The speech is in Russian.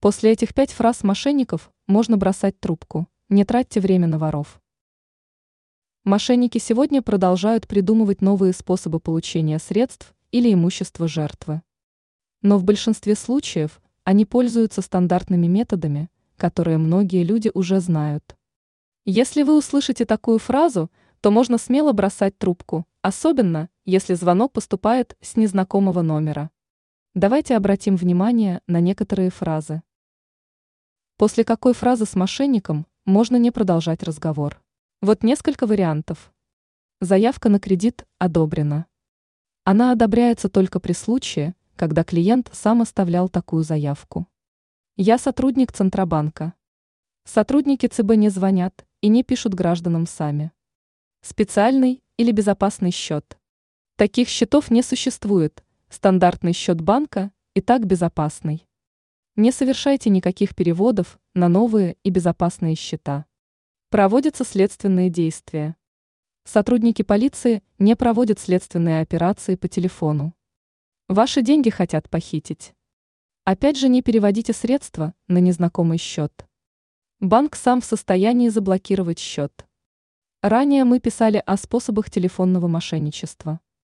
После этих пять фраз мошенников можно бросать трубку. Не тратьте время на воров. Мошенники сегодня продолжают придумывать новые способы получения средств или имущества жертвы. Но в большинстве случаев они пользуются стандартными методами, которые многие люди уже знают. Если вы услышите такую фразу, то можно смело бросать трубку, особенно если звонок поступает с незнакомого номера. Давайте обратим внимание на некоторые фразы. После какой фразы с мошенником можно не продолжать разговор? Вот несколько вариантов. Заявка на кредит одобрена. Она одобряется только при случае, когда клиент сам оставлял такую заявку. Я сотрудник Центробанка. Сотрудники ЦБ не звонят и не пишут гражданам сами. Специальный или безопасный счет. Таких счетов не существует. Стандартный счет банка и так безопасный. Не совершайте никаких переводов на новые и безопасные счета. Проводятся следственные действия. Сотрудники полиции не проводят следственные операции по телефону. Ваши деньги хотят похитить. Опять же не переводите средства на незнакомый счет. Банк сам в состоянии заблокировать счет. Ранее мы писали о способах телефонного мошенничества.